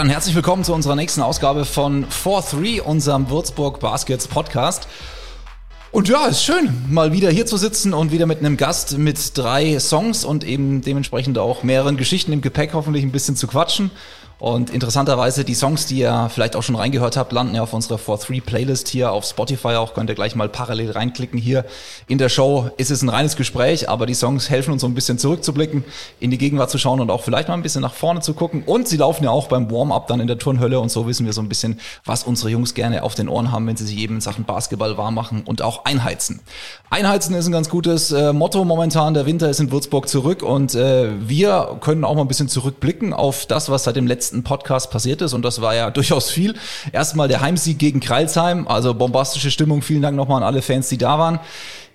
Dann herzlich willkommen zu unserer nächsten Ausgabe von 4-3, unserem Würzburg Baskets Podcast. Und ja, ist schön, mal wieder hier zu sitzen und wieder mit einem Gast mit drei Songs und eben dementsprechend auch mehreren Geschichten im Gepäck hoffentlich ein bisschen zu quatschen. Und interessanterweise, die Songs, die ihr vielleicht auch schon reingehört habt, landen ja auf unserer 4-3 Playlist hier auf Spotify auch. Könnt ihr gleich mal parallel reinklicken. Hier in der Show ist es ein reines Gespräch, aber die Songs helfen uns so ein bisschen zurückzublicken, in die Gegenwart zu schauen und auch vielleicht mal ein bisschen nach vorne zu gucken. Und sie laufen ja auch beim Warm-up dann in der Turnhölle und so wissen wir so ein bisschen, was unsere Jungs gerne auf den Ohren haben, wenn sie sich eben in Sachen Basketball warm machen und auch einheizen. Einheizen ist ein ganz gutes äh, Motto momentan. Der Winter ist in Würzburg zurück und äh, wir können auch mal ein bisschen zurückblicken auf das, was seit dem letzten letzten Podcast passiert ist und das war ja durchaus viel. Erstmal der Heimsieg gegen Kreilsheim, also bombastische Stimmung. Vielen Dank nochmal an alle Fans, die da waren.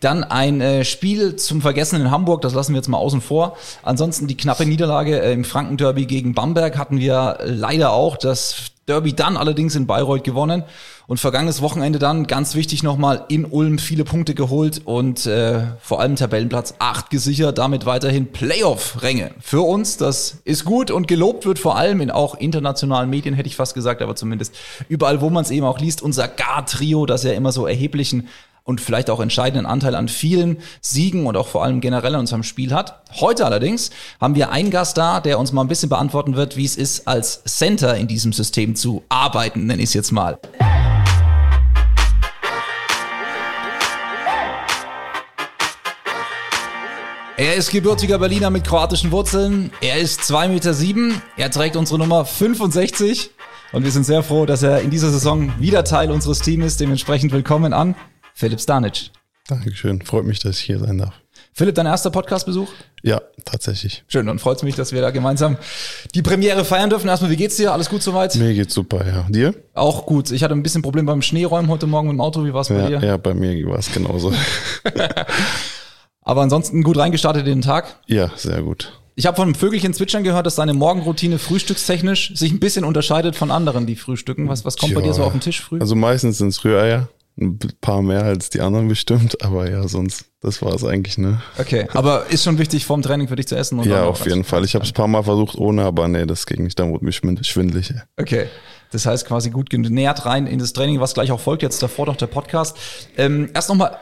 Dann ein äh, Spiel zum Vergessen in Hamburg, das lassen wir jetzt mal außen vor. Ansonsten die knappe Niederlage äh, im Frankenderby gegen Bamberg hatten wir leider auch. Das Derby dann allerdings in Bayreuth gewonnen und vergangenes Wochenende dann ganz wichtig nochmal in Ulm viele Punkte geholt und äh, vor allem Tabellenplatz 8 gesichert, damit weiterhin Playoff-Ränge. Für uns, das ist gut und gelobt wird vor allem in auch internationalen Medien, hätte ich fast gesagt, aber zumindest überall, wo man es eben auch liest, unser Gar-Trio, das ja immer so erheblichen und vielleicht auch entscheidenden Anteil an vielen Siegen und auch vor allem generell in unserem Spiel hat. Heute allerdings haben wir einen Gast da, der uns mal ein bisschen beantworten wird, wie es ist, als Center in diesem System zu arbeiten, nenne ich es jetzt mal. Er ist gebürtiger Berliner mit kroatischen Wurzeln. Er ist 2,7 Meter. Sieben. Er trägt unsere Nummer 65. Und wir sind sehr froh, dass er in dieser Saison wieder Teil unseres Teams ist. Dementsprechend willkommen an Philipp Stanic. Dankeschön, freut mich, dass ich hier sein darf. Philipp, dein erster Podcastbesuch? Ja, tatsächlich. Schön, dann freut es mich, dass wir da gemeinsam die Premiere feiern dürfen. Erstmal, wie geht's dir? Alles gut soweit? Mir geht's super, ja. Dir? Auch gut. Ich hatte ein bisschen Problem beim Schneeräumen heute Morgen mit dem Auto. Wie war's bei ja, dir? Ja, bei mir war es genauso. Aber ansonsten gut reingestartet in den Tag? Ja, sehr gut. Ich habe von einem Vögelchen zwitschern gehört, dass deine Morgenroutine frühstückstechnisch sich ein bisschen unterscheidet von anderen, die frühstücken. Was, was kommt ja, bei dir so auf den Tisch früh? Also meistens sind es Rühreier ein paar mehr als die anderen bestimmt, aber ja, sonst, das war es eigentlich, ne? Okay, aber ist schon wichtig vorm Training für dich zu essen? Ja, auf jeden Fall. Ich habe es ein paar Mal versucht ohne, aber nee, das ging nicht, dann wurde mir schwindelig. Okay, das heißt quasi gut genährt rein in das Training, was gleich auch folgt, jetzt davor doch der Podcast. Ähm, erst nochmal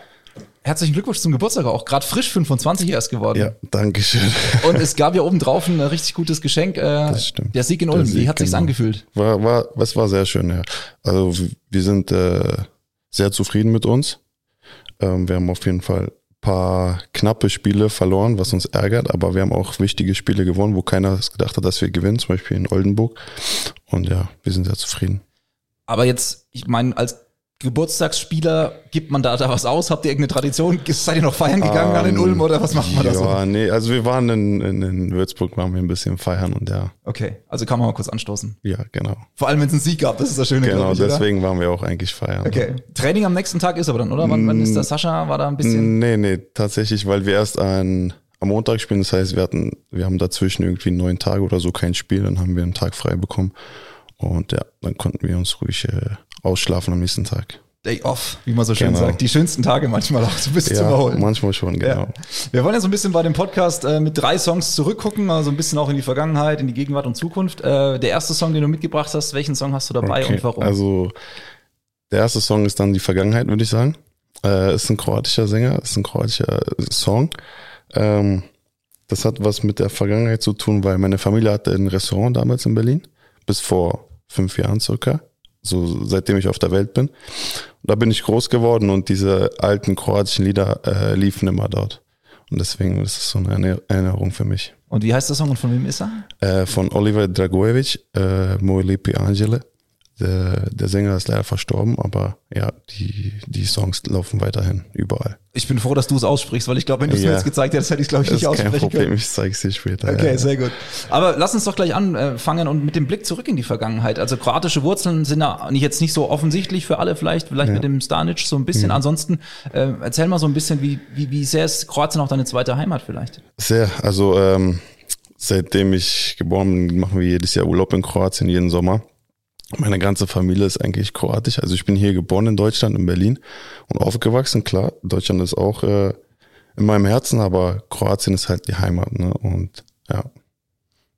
Herzlichen Glückwunsch zum Geburtstag auch. Gerade frisch 25 erst geworden. Ja, danke schön. Und es gab ja oben drauf ein richtig gutes Geschenk. Äh, das stimmt. Der Sieg in Ulm. Wie hat sich's genau. angefühlt? War, war, was war sehr schön, ja. Also wir sind äh, sehr zufrieden mit uns. Ähm, wir haben auf jeden Fall paar knappe Spiele verloren, was uns ärgert, aber wir haben auch wichtige Spiele gewonnen, wo keiner gedacht hat, dass wir gewinnen, zum Beispiel in Oldenburg. Und ja, wir sind sehr zufrieden. Aber jetzt, ich meine, als Geburtstagsspieler, gibt man da, da was aus? Habt ihr irgendeine Tradition? Seid ihr noch feiern gegangen um, an den Ulm oder was macht man da so? Ja, nee, also wir waren in, in, in Würzburg, waren wir ein bisschen feiern und ja. Okay, also kann man mal kurz anstoßen. Ja, genau. Vor allem, wenn es einen Sieg gab, das ist das Schöne. Genau, ich, deswegen waren wir auch eigentlich feiern. Okay. Training am nächsten Tag ist aber dann, oder? Wann, wann ist das? Sascha war da ein bisschen? Nee, nee, tatsächlich, weil wir erst ein, am Montag spielen, das heißt, wir hatten, wir haben dazwischen irgendwie neun Tage oder so kein Spiel, dann haben wir einen Tag frei bekommen. Und ja, dann konnten wir uns ruhig äh, ausschlafen am nächsten Tag. Day off, wie man so schön genau. sagt. Die schönsten Tage manchmal auch so ein bisschen ja, zu überholen. Manchmal schon, genau. Ja. Wir wollen ja so ein bisschen bei dem Podcast äh, mit drei Songs zurückgucken, also ein bisschen auch in die Vergangenheit, in die Gegenwart und Zukunft. Äh, der erste Song, den du mitgebracht hast, welchen Song hast du dabei okay. und warum? Also der erste Song ist dann die Vergangenheit, würde ich sagen. Äh, ist ein kroatischer Sänger, ist ein kroatischer Song. Ähm, das hat was mit der Vergangenheit zu tun, weil meine Familie hatte ein Restaurant damals in Berlin, bis vor fünf Jahren circa so seitdem ich auf der Welt bin. Und da bin ich groß geworden und diese alten kroatischen Lieder äh, liefen immer dort. Und deswegen ist es so eine Erinnerung für mich. Und wie heißt der Song und von wem ist er? Äh, von Oliver Dragojevic, äh, Moj Lipi Angele. Der, der Sänger ist leider verstorben, aber ja, die, die Songs laufen weiterhin überall. Ich bin froh, dass du es aussprichst, weil ich glaube, wenn du es ja. mir jetzt gezeigt hättest, hätte ich es, glaube ich, nicht aussprechen kein Problem, können. ich zeige es dir später. Okay, ja. sehr gut. Aber lass uns doch gleich anfangen und mit dem Blick zurück in die Vergangenheit. Also kroatische Wurzeln sind ja jetzt nicht so offensichtlich für alle, vielleicht, vielleicht ja. mit dem Stanic so ein bisschen. Ansonsten äh, erzähl mal so ein bisschen, wie, wie, wie sehr ist Kroatien auch deine zweite Heimat vielleicht? Sehr, also ähm, seitdem ich geboren bin, machen wir jedes Jahr Urlaub in Kroatien, jeden Sommer. Meine ganze Familie ist eigentlich kroatisch. Also ich bin hier geboren in Deutschland, in Berlin und aufgewachsen. Klar, Deutschland ist auch äh, in meinem Herzen, aber Kroatien ist halt die Heimat. Ne? Und ja.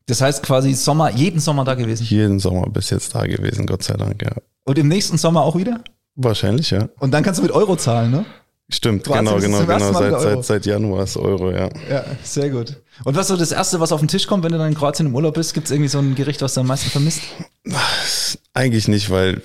Das heißt quasi Sommer, jeden Sommer da gewesen. Jeden Sommer bis jetzt da gewesen, Gott sei Dank, ja. Und im nächsten Sommer auch wieder? Wahrscheinlich, ja. Und dann kannst du mit Euro zahlen, ne? Stimmt, Wahnsinn, genau, ist genau, genau. Seit, seit, seit Januar ist Euro, ja. Ja, sehr gut. Und was so das Erste, was auf den Tisch kommt, wenn du dann in Kroatien im Urlaub bist, gibt es irgendwie so ein Gericht, was du am meisten vermisst? Eigentlich nicht, weil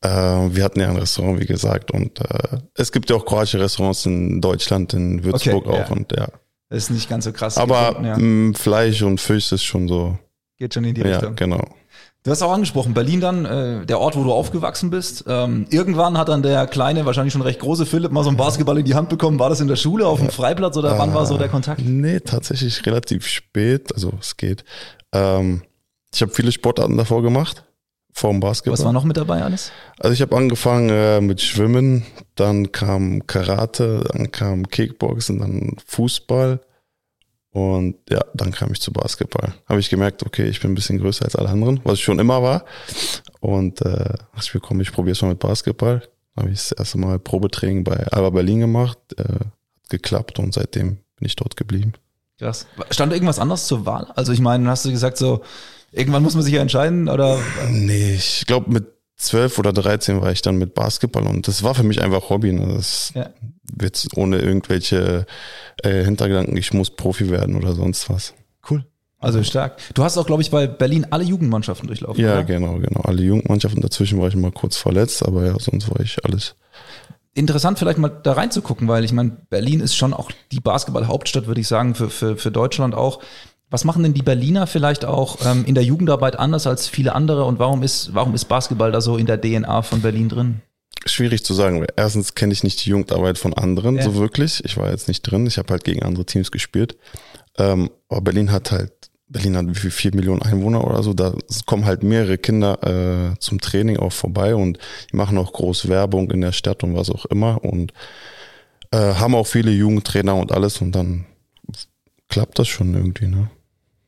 äh, wir hatten ja ein Restaurant, wie gesagt, und äh, es gibt ja auch kroatische Restaurants in Deutschland, in Würzburg Okay, auch ja. und ja. Das ist nicht ganz so krass. Aber gefunden, ja. Fleisch und Fisch ist schon so, geht schon in die ja, Richtung. genau. Du hast auch angesprochen, Berlin dann, äh, der Ort, wo du aufgewachsen bist. Ähm, irgendwann hat dann der kleine, wahrscheinlich schon recht große Philipp mal so einen Basketball in die Hand bekommen. War das in der Schule, auf dem Freiplatz oder wann war so der Kontakt? Nee, tatsächlich relativ spät, also es geht. Ähm, ich habe viele Sportarten davor gemacht, vor dem Basketball. Was war noch mit dabei alles? Also ich habe angefangen äh, mit Schwimmen, dann kam Karate, dann kam Kickboxen, dann Fußball und ja, dann kam ich zu Basketball. Habe ich gemerkt, okay, ich bin ein bisschen größer als alle anderen, was ich schon immer war. Und äh, ich komm, ich probiere es mal mit Basketball. Habe ich das erste Mal Probetraining bei Alba Berlin gemacht, äh, hat geklappt und seitdem bin ich dort geblieben. Krass. Stand da irgendwas anderes zur Wahl? Also ich meine, hast du gesagt so, irgendwann muss man sich ja entscheiden oder? Nee, ich glaube mit 12 oder 13 war ich dann mit Basketball und das war für mich einfach Hobby. Ne? Das Ja. Wird ohne irgendwelche äh, Hintergedanken, ich muss Profi werden oder sonst was. Cool. Also stark. Du hast auch, glaube ich, bei Berlin alle Jugendmannschaften durchlaufen. Ja, oder? genau, genau. Alle Jugendmannschaften dazwischen war ich mal kurz verletzt, aber ja, sonst war ich alles. Interessant vielleicht mal da reinzugucken, weil ich meine, Berlin ist schon auch die Basketball-Hauptstadt, würde ich sagen, für, für, für Deutschland auch. Was machen denn die Berliner vielleicht auch ähm, in der Jugendarbeit anders als viele andere und warum ist, warum ist Basketball da so in der DNA von Berlin drin? Schwierig zu sagen. weil Erstens kenne ich nicht die Jugendarbeit von anderen Ja. so wirklich. Ich war jetzt nicht drin. Ich habe halt gegen andere Teams gespielt. Ähm, aber Berlin hat halt, Berlin hat wie viel, vier Millionen Einwohner oder so. Da kommen halt mehrere Kinder äh, zum Training auch vorbei und die machen auch groß Werbung in der Stadt und was auch immer und äh, haben auch viele Jugendtrainer und alles und dann klappt das schon irgendwie, ne?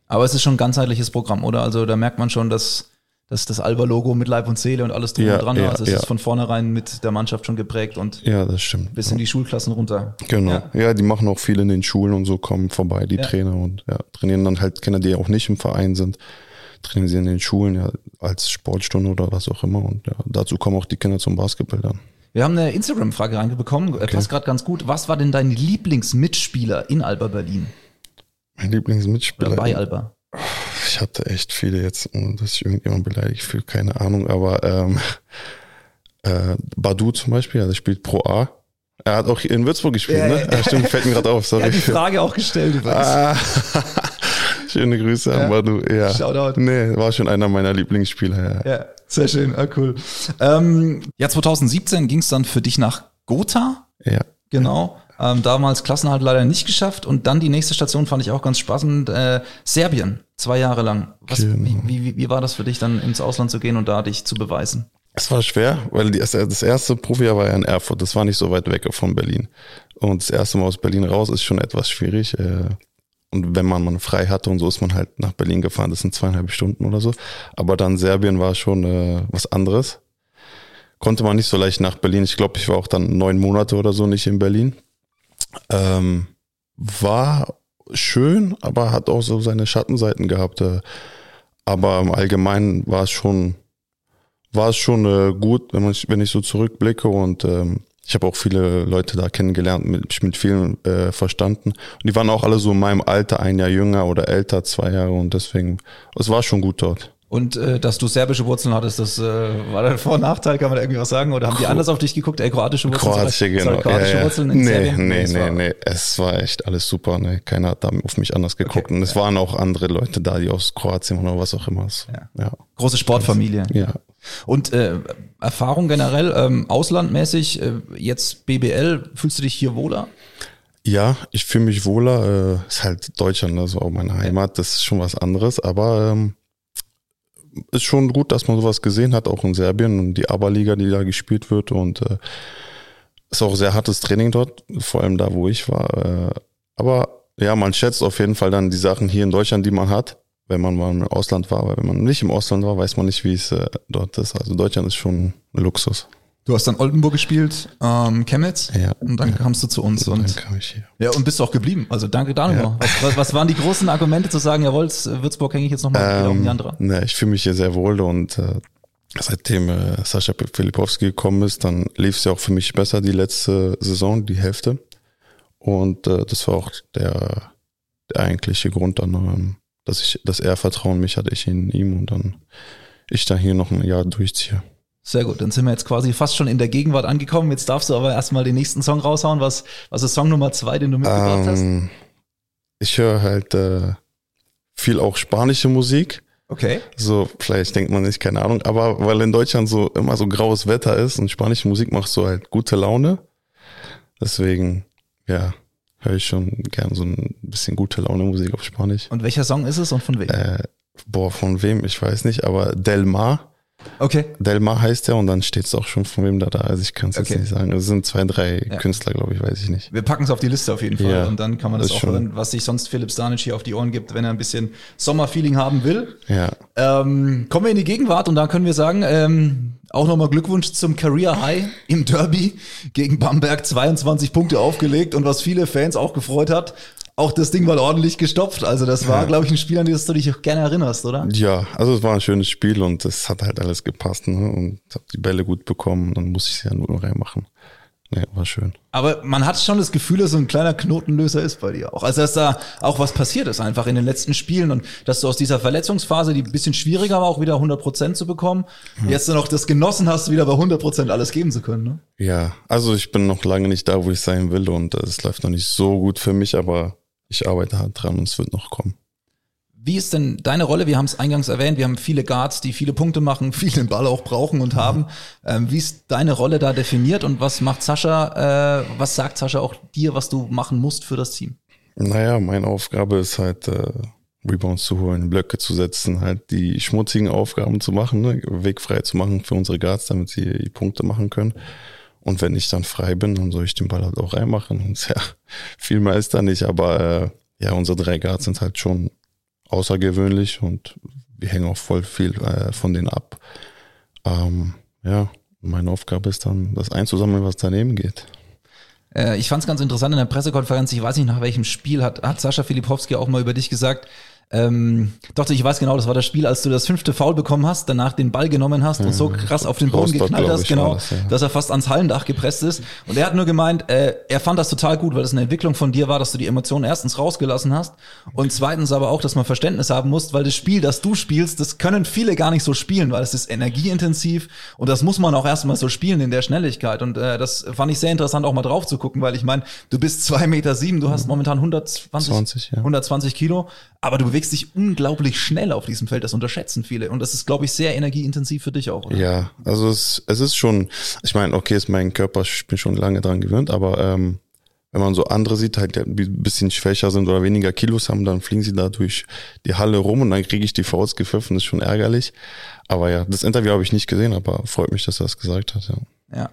Aber es ist schon ein ganzheitliches Programm, oder? Also da merkt man schon, dass, dass das Alba-Logo mit Leib und Seele und alles drum Ja, und dran ja, also es ja. ist von vornherein mit der Mannschaft schon geprägt und Ja, das stimmt. bis in die Schulklassen runter. Genau. Ja. Die machen auch viel in den Schulen und so, kommen vorbei, die. Trainer und ja, trainieren dann halt Kinder, die auch nicht im Verein sind, trainieren sie in den Schulen, ja, als Sportstunde oder was auch immer. Und ja, dazu kommen auch die Kinder zum Basketball dann. Wir haben eine Instagram-Frage reingebekommen, äh, passt gerade ganz gut. Was war denn dein Lieblingsmitspieler in Alba Berlin? Mein Lieblingsmitspieler. Oder bei Alba? Ich hatte echt viele jetzt, ohne dass ich irgendjemand beleidigt fühle, keine Ahnung, aber ähm, äh, Badu zum Beispiel, der spielt Pro A. Er hat auch in Würzburg gespielt, Ja, ne? ja. Stimmt, fällt mir gerade auf, Er sorry. hat die Frage auch gestellt übrigens. Ah, schöne Grüße Ja. an Badu. Ja. Shoutout. Nee, war schon einer meiner Lieblingsspieler, ja. Ja, sehr schön, ah, cool. Ähm, ja, 2017 ging es dann für dich nach Gotha, Ja. genau. Ähm, damals Klassenhalt leider nicht geschafft und dann die nächste Station fand ich auch ganz spannend, äh, Serbien, zwei Jahre lang. Was, Genau. wie, wie, wie war das für dich dann ins Ausland zu gehen und da dich zu beweisen? Es war schwer, weil die, das erste Profijahr war ja in Erfurt, das war nicht so weit weg von Berlin. Und das erste Mal aus Berlin raus ist schon etwas schwierig. äh, Und wenn man mal frei hatte und so ist man halt nach Berlin gefahren, das sind zweieinhalb Stunden oder so. Aber dann Serbien war schon äh, was anderes. Konnte man nicht so leicht nach Berlin. Ich glaube, ich war auch dann neun Monate oder so nicht in Berlin. Ähm, war schön, aber hat auch so seine Schattenseiten gehabt. äh. Aber im Allgemeinen war es schon war es schon äh, gut, wenn, man, wenn ich so zurückblicke und ähm, ich habe auch viele Leute da kennengelernt, mich mit vielen äh, verstanden. Und die waren auch alle so in meinem Alter, ein Jahr jünger oder älter, zwei Jahre und deswegen, es war schon gut dort. Und äh, dass du serbische Wurzeln hattest, das äh, war der Vor- und Nachteil, kann man da irgendwie was sagen? Oder haben die anders auf dich geguckt? Ey, kroatische Wurzeln? Kroatische, sorry, genau. Kroatische ja, ja. Wurzeln in nee, Serbien? nee, nee, nee. Es war echt alles super. Ne? Keiner hat da auf mich anders geguckt. Okay, und es waren auch andere Leute da, die aus Kroatien oder was auch immer. Ja. Ja. Große Sportfamilie. ja. Und äh, Erfahrung generell, ähm, auslandmäßig, äh, jetzt BBL, fühlst du dich hier wohler? Ja, ich fühle mich wohler. Äh, ist halt Deutschland, das war auch meine Heimat. Das ist schon was anderes. Aber ähm, ist schon gut, dass man sowas gesehen hat, auch in Serbien und die ABA-Liga, die da gespielt wird. Und äh, ist auch sehr hartes Training dort, vor allem da, wo ich war. Äh, aber ja, man schätzt auf jeden Fall dann die Sachen hier in Deutschland, die man hat, wenn man mal im Ausland war. Weil wenn man nicht im Ausland war, weiß man nicht, wie es äh, dort ist. Also Deutschland ist schon ein Luxus. Du hast dann Oldenburg gespielt, ähm, Chemnitz Ja. und dann kamst du zu uns Und dann und kam ich hier. ja und bist auch geblieben. Also danke da nochmal. Was, was, was waren die großen Argumente zu sagen, jawohl, Würzburg hänge ich jetzt nochmal wieder um die andere? ne, ich fühle mich hier sehr wohl und äh, seitdem äh, Sascha Filipowski gekommen ist, dann lief es ja auch für mich besser die letzte Saison, die Hälfte. Und äh, das war auch der, der eigentliche Grund dann, ähm, dass ich, dass er Vertrauen in mich hat, ich in ihm und dann ich da hier noch ein Jahr durchziehe. Sehr gut, dann sind wir jetzt quasi fast schon in der Gegenwart angekommen. Jetzt darfst du aber erstmal den nächsten Song raushauen. Was, was ist Song Nummer zwei, den du mitgebracht hast? Ähm, ich höre halt äh, viel auch spanische Musik. Okay. So, vielleicht denkt man nicht, keine Ahnung, aber weil in Deutschland so immer so graues Wetter ist und spanische Musik macht so halt gute Laune. Deswegen, ja, höre ich schon gern so ein bisschen gute Laune Musik auf Spanisch. Und welcher Song ist es und von wem? Äh, boah, von wem, ich weiß nicht, aber Del Mar. Okay. Del Mar heißt der und dann steht es auch schon von wem da da. Also ich kann es Okay. jetzt nicht sagen. Es sind zwei, drei Ja. Künstler, glaube ich, weiß ich nicht. Wir packen es auf die Liste auf jeden Fall Ja, und dann kann man das, das auch hören, was sich sonst Philipp Stanic hier auf die Ohren gibt, wenn er ein bisschen Sommerfeeling haben will. Ja, Ähm, kommen wir in die Gegenwart und da können wir sagen, ähm, auch nochmal Glückwunsch zum Career High im Derby gegen Bamberg 22 Punkte aufgelegt und was viele Fans auch gefreut hat, auch das Ding mal ordentlich gestopft. Also das war, Ja. glaube ich, ein Spiel, an das du dich auch gerne erinnerst, oder? ja, also es war ein schönes Spiel und es hat halt alles gepasst ne? und habe die Bälle gut bekommen und dann musste ich sie ja nur reinmachen. Nee, war schön. Aber man hat schon das Gefühl, dass so ein kleiner Knotenlöser ist bei dir auch. Also dass da auch was passiert ist einfach in den letzten Spielen und dass du aus dieser Verletzungsphase, die ein bisschen schwieriger war, auch wieder 100 Prozent zu bekommen, jetzt dann auch das genossen hast, wieder bei 100 Prozent alles geben zu können. Ne? Ja, also ich bin noch lange nicht da, wo ich sein will und es läuft noch nicht so gut für mich, aber ich arbeite hart dran und es wird noch kommen. Wie ist denn deine Rolle? Wir haben es eingangs erwähnt, wir haben viele Guards, die viele Punkte machen, viel den Ball auch brauchen und haben. Ähm, wie ist deine Rolle da definiert und was macht Sascha, äh, was sagt Sascha auch dir, was du machen musst für das Team? Naja, meine Aufgabe ist halt, äh, Rebounds zu holen, Blöcke zu setzen, halt die schmutzigen Aufgaben zu machen, ne? Weg frei zu machen für unsere Guards, damit sie die Punkte machen können. Und wenn ich dann frei bin, dann soll ich den Ball halt auch reinmachen. Und ja, viel mehr ist da nicht, aber äh, ja, unsere drei Guards sind halt schon außergewöhnlich und wir hängen auch voll viel äh, von denen ab. Ähm, ja, meine Aufgabe ist dann, das einzusammeln, was daneben geht. Äh, ich fand es ganz interessant in der Pressekonferenz, ich weiß nicht nach welchem Spiel, hat, hat Sascha Filipowski auch mal über dich gesagt, ähm, doch, ich weiß genau, das war das Spiel, als du das fünfte Foul bekommen hast, danach den Ball genommen hast und so krass auf den Boden Rostock, geknallt hast, genau, das, ja. dass er fast ans Hallendach gepresst ist. Und er hat nur gemeint, äh, er fand das total gut, weil das eine Entwicklung von dir war, dass du die Emotionen erstens rausgelassen hast und zweitens aber auch, dass man Verständnis haben muss, weil das Spiel, das du spielst, das können viele gar nicht so spielen, weil es ist energieintensiv und das muss man auch erstmal so spielen in der Schnelligkeit. Und äh, das fand ich sehr interessant, auch mal drauf zu gucken, weil ich meine, du bist zwei Meter sieben, du hast momentan 120, 20, ja. 120 Kilo, aber du bewegst dich unglaublich schnell auf diesem Feld. Das unterschätzen viele. Und das ist, glaube ich, sehr energieintensiv für dich auch. Oder? Ja, also es, es ist schon, ich meine, okay, ist mein Körper, ich bin schon lange dran gewöhnt, aber ähm, wenn man so andere sieht, halt, die ein bisschen schwächer sind oder weniger Kilos haben, dann fliegen sie da durch die Halle rum und dann kriege ich die Fouls gepfiffen, das ist schon ärgerlich. Aber ja, das Interview habe ich nicht gesehen, aber freut mich, dass er das gesagt hat, ja. Ja.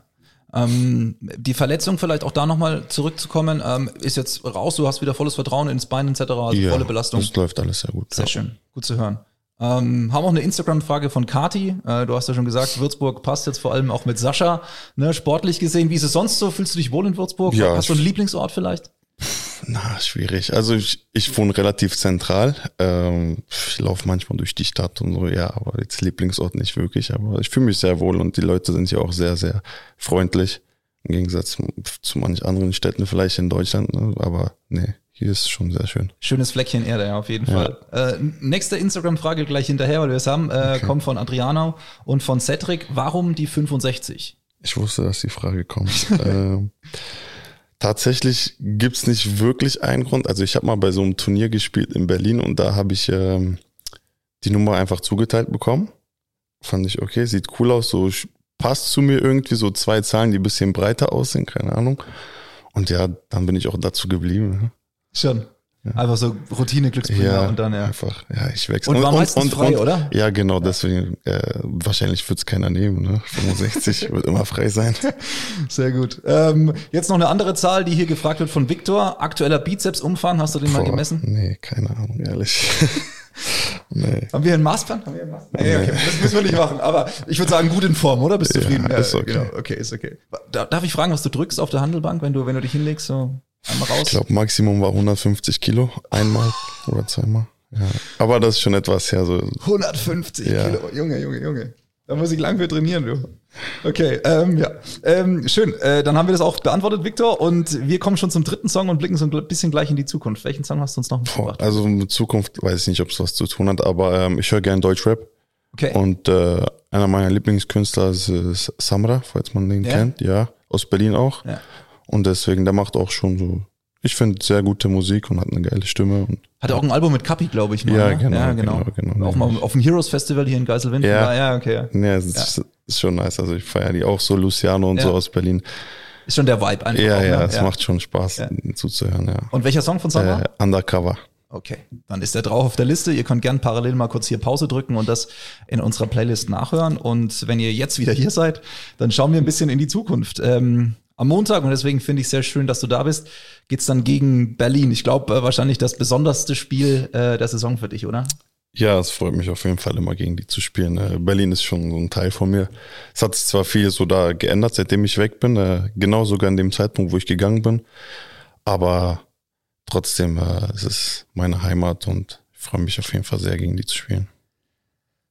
Ähm, die Verletzung vielleicht auch da nochmal zurückzukommen, ähm, ist jetzt raus, du hast wieder volles Vertrauen ins Bein etc., also ja, volle Belastung. Das läuft alles sehr gut. Sehr ja. schön, gut zu hören. Ähm, haben auch eine Instagram-Frage von Kati. Äh, du hast ja schon gesagt, Würzburg passt jetzt vor allem auch mit Sascha. Ne, sportlich gesehen, wie ist es sonst so? Fühlst du dich wohl in Würzburg? Ja, hast du einen Lieblingsort vielleicht? Na, schwierig. Also ich, ich wohne relativ zentral. Ähm, ich laufe manchmal durch die Stadt und so, ja, aber jetzt Lieblingsort nicht wirklich. Aber ich fühle mich sehr wohl und die Leute sind hier auch sehr, sehr freundlich. Im Gegensatz zu manch anderen Städten vielleicht in Deutschland. Ne? Aber nee, hier ist schon sehr schön. Schönes Fleckchen Erde, ja, auf jeden Fall. Äh, nächste Instagram-Frage gleich hinterher, weil wir es haben, äh, kommt von Adriano und von Cedric. Warum die 65? Ich wusste, dass die Frage kommt. ähm, tatsächlich gibt's nicht wirklich einen Grund. Also ich habe mal bei so einem Turnier gespielt in Berlin und da habe ich ähm, die Nummer einfach zugeteilt bekommen. Fand ich okay, sieht cool aus, so passt zu mir irgendwie, so zwei Zahlen, die bisschen breiter aussehen, keine Ahnung. Und ja, dann bin ich auch dazu geblieben. ne? Schon. Einfach so Routine-Glücksbringer Ja, und dann, ja. einfach, ja, ich wechsle. Und war meistens frei, oder? Ja, genau, deswegen, äh, wahrscheinlich wird's keiner nehmen, ne? 65 wird immer frei sein. Sehr gut. Ähm, jetzt noch eine andere Zahl, die hier gefragt wird von Viktor. Aktueller Bizepsumfang, hast du den mal Boah, gemessen? Nee, keine Ahnung, ehrlich. Nee. Haben wir einen Maßband? Haben wir einen Maßband? Nee, okay. Das müssen wir nicht machen. Aber ich würde sagen, gut in Form, oder? Bist du zufrieden? Ja, ist okay. Genau. Okay, ist okay. Darf ich fragen, was du drückst auf der Handelbank, wenn du, wenn du dich hinlegst, so einmal raus? Ich glaube, Maximum war 150 Kilo. Einmal oder zweimal. Ja. Aber das ist schon etwas her. So. 150 ja. Kilo. Junge, Junge, Junge. Da muss ich lang für trainieren, du. Okay, ähm, ja. Ähm, schön. Äh, dann haben wir das auch beantwortet, Victor. Und wir kommen schon zum dritten Song und blicken so ein bisschen gleich in die Zukunft. Welchen Song hast du uns noch mitgebracht? Also mit Zukunft weiß ich nicht, ob es was zu tun hat, aber ähm, ich höre gerne Deutschrap. Okay. Und äh, einer meiner Lieblingskünstler ist, ist Samra, falls man den ja. kennt. Ja, aus Berlin auch. Ja. Und deswegen, der macht auch schon so ich finde sehr gute Musik und hat eine geile Stimme. Und hat auch ein Album mit Kapi, glaube ich. Mal, ja, ne? genau, ja, genau, genau, genau. Auch mal auf dem Heroes Festival hier in Geiselwind. Ja, ja, okay. Ja, ja, es ist, ja. ist schon nice. Also ich feiere die auch so, Luciano und ja. so aus Berlin. Ist schon der Vibe einfach. Ja, auch, ja, ne? es macht schon Spaß ja. zuzuhören, ja. Und welcher Song von Summer? Äh, Undercover. Okay, dann ist der drauf auf der Liste. Ihr könnt gern parallel mal kurz hier Pause drücken und das in unserer Playlist nachhören. Und wenn ihr jetzt wieder hier seid, dann schauen wir ein bisschen in die Zukunft. Ähm, am Montag, und deswegen finde ich sehr schön, dass du da bist, geht's dann gegen Berlin. Ich glaube, äh, wahrscheinlich das besonderste Spiel äh, der Saison für dich, oder? Ja, es freut mich auf jeden Fall immer gegen die zu spielen. Äh, Berlin ist schon so ein Teil von mir. Es hat sich zwar viel so da geändert, seitdem ich weg bin, äh, genau sogar in dem Zeitpunkt, wo ich gegangen bin. Aber trotzdem, äh, es ist meine Heimat und ich freue mich auf jeden Fall sehr, gegen die zu spielen.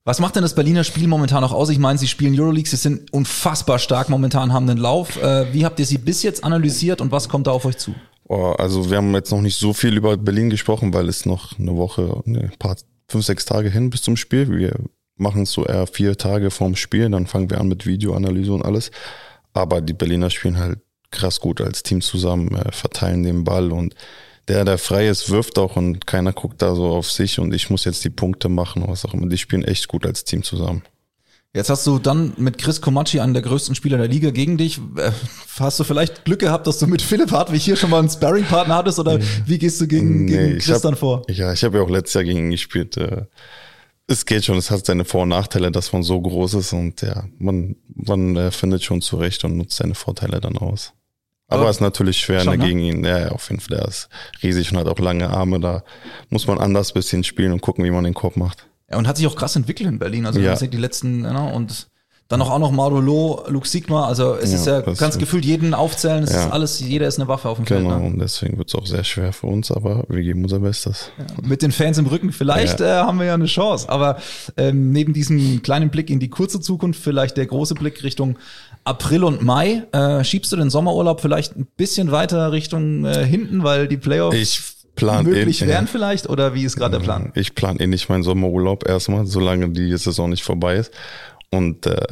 Was macht denn das Berliner Spiel momentan noch aus? Ich meine, sie spielen Euroleague, sie sind unfassbar stark momentan, haben einen Lauf. Äh, wie habt ihr sie bis jetzt analysiert und was kommt da auf euch zu? Oh, also wir haben jetzt noch nicht so viel über Berlin gesprochen, weil es noch eine Woche, ne, ein paar, fünf, sechs Tage hin bis zum Spiel. Wir machen es so eher vier Tage vorm Spiel, dann fangen wir an mit Videoanalyse und alles. Aber die Berliner spielen halt krass gut als Team zusammen, äh, verteilen den Ball und der, der frei ist, wirft auch und keiner guckt da so auf sich und ich muss jetzt die Punkte machen, was auch immer. Die spielen echt gut als Team zusammen. Jetzt hast du dann mit Chris Komacci, einen der größten Spieler der Liga, gegen dich. Äh, hast du vielleicht Glück gehabt, dass du mit Philipp Hartwig hier schon mal einen Sparring-Partner hattest oder wie gehst du gegen, nee, gegen Chris hab, dann vor? Ja, ich habe ja auch letztes Jahr gegen ihn gespielt. Äh, es geht schon, es hat seine Vor- und Nachteile, dass man so groß ist und ja, man, man äh, findet schon zurecht und nutzt seine Vorteile dann aus. Aber es ist natürlich schwer schon, ne, gegen ihn. Ja, ja, auf jeden Fall. Der ist riesig und hat auch lange Arme. Da muss man anders bisschen spielen und gucken, wie man den Korb macht. Ja, und hat sich auch krass entwickelt in Berlin. Also ja. die letzten, ja, ne, und dann auch, auch noch Marolo, Luke Sigma. Also es ja, ist ja, kannst gefühlt jeden aufzählen. Es ja. ist alles, jeder ist eine Waffe auf dem genau, Feld. Genau, ne? und deswegen wird es auch sehr schwer für uns, aber wir geben unser Bestes. Ja, mit den Fans im Rücken, vielleicht äh, haben wir ja eine Chance. Aber ähm, neben diesem kleinen Blick in die kurze Zukunft, vielleicht der große Blick Richtung April und Mai. Äh, schiebst du den Sommerurlaub vielleicht ein bisschen weiter Richtung äh, hinten, weil die Playoffs ich plan möglich eh, wären vielleicht? Oder wie ist gerade der Plan? Ich plane eh nicht meinen Sommerurlaub erstmal, solange die Saison nicht vorbei ist. Und äh,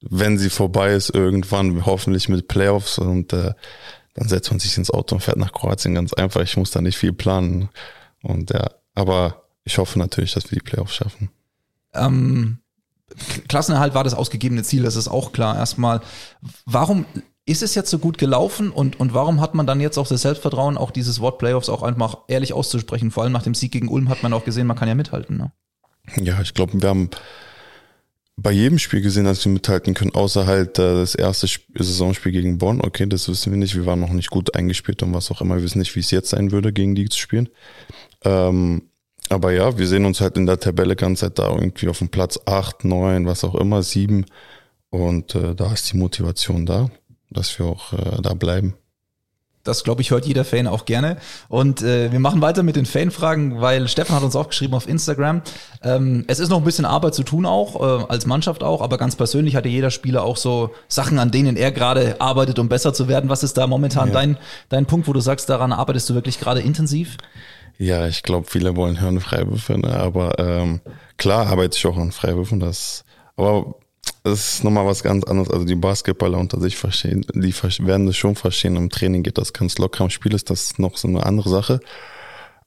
wenn sie vorbei ist, irgendwann hoffentlich mit Playoffs und äh, dann setzt man sich ins Auto und fährt nach Kroatien ganz einfach. Ich muss da nicht viel planen. Und ja, aber ich hoffe natürlich, dass wir die Playoffs schaffen. Ähm, Klassenerhalt war das ausgegebene Ziel, das ist auch klar erstmal. Warum ist es jetzt so gut gelaufen und, und warum hat man dann jetzt auch das Selbstvertrauen, auch dieses Wort Playoffs auch einfach ehrlich auszusprechen? Vor allem nach dem Sieg gegen Ulm hat man auch gesehen, man kann ja mithalten. Ne? Ja, ich glaube, wir haben bei jedem Spiel gesehen, dass wir mithalten können, außer halt äh, das erste Saisonspiel gegen Bonn. Okay, das wissen wir nicht. Wir waren noch nicht gut eingespielt und was auch immer. Wir wissen nicht, wie es jetzt sein würde, gegen die zu spielen. Ähm, aber ja, wir sehen uns halt in der Tabelle ganz Zeit da irgendwie auf dem Platz 8, 9, was auch immer, 7. Und äh, da ist die Motivation da, dass wir auch äh, da bleiben. Das, glaube ich, hört jeder Fan auch gerne. Und äh, wir machen weiter mit den Fanfragen, weil Stefan hat uns auch geschrieben auf Instagram. Ähm, es ist noch ein bisschen Arbeit zu tun auch, äh, als Mannschaft auch, aber ganz persönlich hatte jeder Spieler auch so Sachen, an denen er gerade arbeitet, um besser zu werden. Was ist da momentan ja. dein, dein Punkt, wo du sagst, daran arbeitest du wirklich gerade intensiv? Ja, ich glaube, viele wollen hören Freiwürfe, ne? aber ähm, klar arbeite ich auch an Freiwürfen. Das, aber das ist nochmal was ganz anderes. Also die Basketballer unter sich verstehen, die werden das schon verstehen. Im Training geht das ganz locker. Im Spiel ist das noch so eine andere Sache.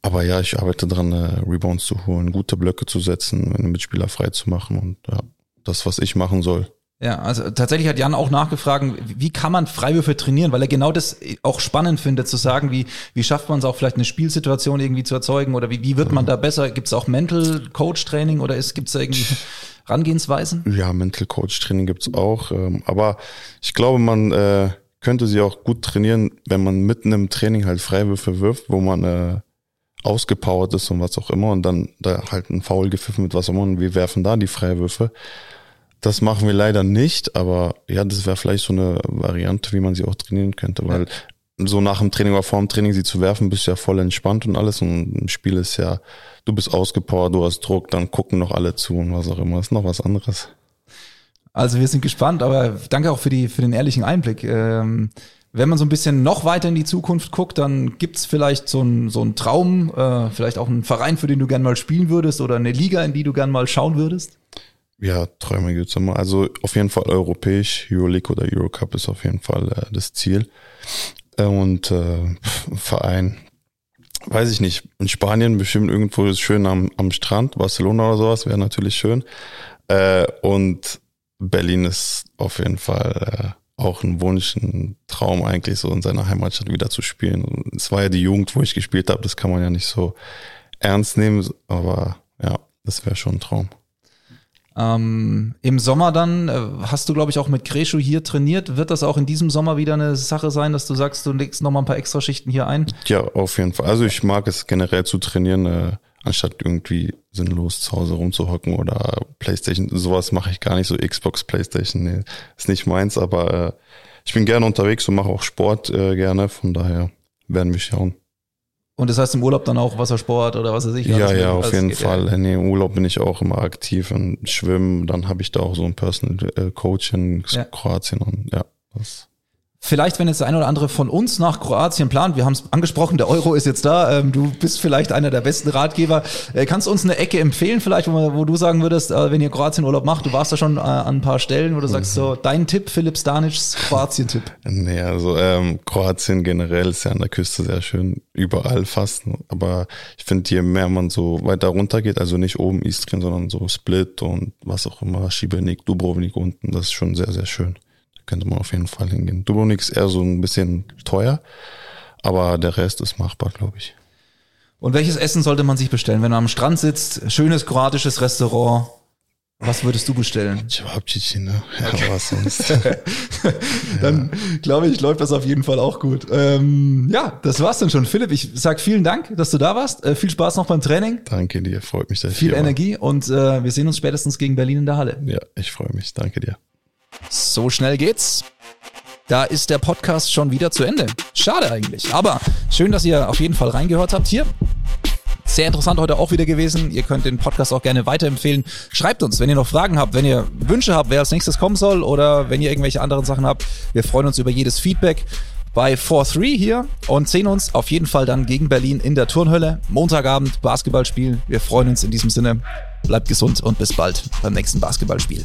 Aber ja, ich arbeite dran, äh, Rebounds zu holen, gute Blöcke zu setzen, meine Mitspieler frei zu machen und ja, das, was ich machen soll. Ja, also tatsächlich hat Jan auch nachgefragt, wie kann man Freiwürfe trainieren, weil er genau das auch spannend findet, zu sagen, wie, wie schafft man es auch vielleicht eine Spielsituation irgendwie zu erzeugen oder wie, wie wird man da besser? Gibt es auch Mental Coach Training oder gibt es da irgendwie Rangehensweisen? Ja, Mental Coach Training gibt's auch, ähm, aber ich glaube, man äh, könnte sie auch gut trainieren, wenn man mitten im Training halt Freiwürfe wirft, wo man äh, ausgepowert ist und was auch immer und dann da halt ein Foul gepfiffen mit was auch immer und wir werfen da die Freiwürfe. Das machen wir leider nicht, aber ja, das wäre vielleicht so eine Variante, wie man sie auch trainieren könnte, weil so nach dem Training oder vor dem Training sie zu werfen, bist du ja voll entspannt und alles und im Spiel ist ja, du bist ausgepowert, du hast Druck, dann gucken noch alle zu und was auch immer, das ist noch was anderes. Also wir sind gespannt, aber danke auch für, die, für den ehrlichen Einblick. Ähm, wenn man so ein bisschen noch weiter in die Zukunft guckt, dann gibt's vielleicht so einen so einen Traum, äh, vielleicht auch einen Verein, für den du gern mal spielen würdest oder eine Liga, in die du gern mal schauen würdest? Ja, Träume gibt's immer. Also auf jeden Fall europäisch, Euroleague oder Eurocup ist auf jeden Fall äh, das Ziel. Äh, und äh, Verein, weiß ich nicht, in Spanien bestimmt irgendwo ist schön am, am Strand, Barcelona oder sowas, wäre natürlich schön. Äh, und Berlin ist auf jeden Fall äh, auch ein Wunsch, ein Traum eigentlich so in seiner Heimatstadt wieder zu spielen. Es war ja die Jugend, wo ich gespielt habe, das kann man ja nicht so ernst nehmen, aber ja, das wäre schon ein Traum. Ähm, Im Sommer dann äh, hast du, glaube ich, auch mit Kreschu hier trainiert. Wird das auch in diesem Sommer wieder eine Sache sein, dass du sagst, du legst noch mal ein paar Extraschichten hier ein? Ja, auf jeden Fall. Also ich mag es generell zu trainieren, äh, anstatt irgendwie sinnlos zu Hause rumzuhocken oder Playstation. Sowas mache ich gar nicht, so Xbox, Playstation, nee, ist nicht meins, aber äh, ich bin gerne unterwegs und mache auch Sport äh, gerne, von daher werden wir schauen. Und das heißt im Urlaub dann auch Wassersport oder was weiß ich? Ja, ja, auf jeden Fall. Ja. Nee, Im Urlaub bin ich auch immer aktiv und schwimmen. Dann habe ich da auch so ein Personal äh, Coach in ja. Kroatien und ja, das Vielleicht, wenn jetzt der eine oder andere von uns nach Kroatien plant, wir haben es angesprochen, der Euro ist jetzt da, ähm, du bist vielleicht einer der besten Ratgeber. Äh, kannst du uns eine Ecke empfehlen, vielleicht, wo, wo du sagen würdest, äh, wenn ihr Kroatien-Urlaub macht, du warst da schon äh, an ein paar Stellen, wo du sagst, so dein Tipp, Philipp Stanic's Kroatien-Tipp? Nee, also ähm, Kroatien generell ist ja an der Küste sehr schön, überall fast. Aber ich finde, je mehr man so weiter runter geht, also nicht oben Istrien, sondern so Split und was auch immer, Šibenik, Dubrovnik unten, das ist schon sehr, sehr schön könnte man auf jeden Fall hingehen. Dubrovnik ist eher so ein bisschen teuer, aber der Rest ist machbar, glaube ich. Und welches Essen sollte man sich bestellen, wenn man am Strand sitzt? Schönes kroatisches Restaurant. Was würdest du bestellen? Cevapcici, ne? Ja, okay. was sonst. dann glaube ich, läuft das auf jeden Fall auch gut. Ähm, ja, das war's dann schon. Philipp, ich sag vielen Dank, dass du da warst. Äh, viel Spaß noch beim Training. Danke dir, freut mich, dass Viel Energie war. und äh, wir sehen uns spätestens gegen Berlin in der Halle. Ja, ich freue mich. Danke dir. So schnell geht's. Da ist der Podcast schon wieder zu Ende. Schade eigentlich. Aber schön, dass ihr auf jeden Fall reingehört habt hier. Sehr interessant heute auch wieder gewesen. Ihr könnt den Podcast auch gerne weiterempfehlen. Schreibt uns, wenn ihr noch Fragen habt, wenn ihr Wünsche habt, wer als nächstes kommen soll oder wenn ihr irgendwelche anderen Sachen habt. Wir freuen uns über jedes Feedback bei 4-3 hier und sehen uns auf jeden Fall dann gegen Berlin in der Turnhölle. Montagabend Basketballspiel. Wir freuen uns in diesem Sinne. Bleibt gesund und bis bald beim nächsten Basketballspiel.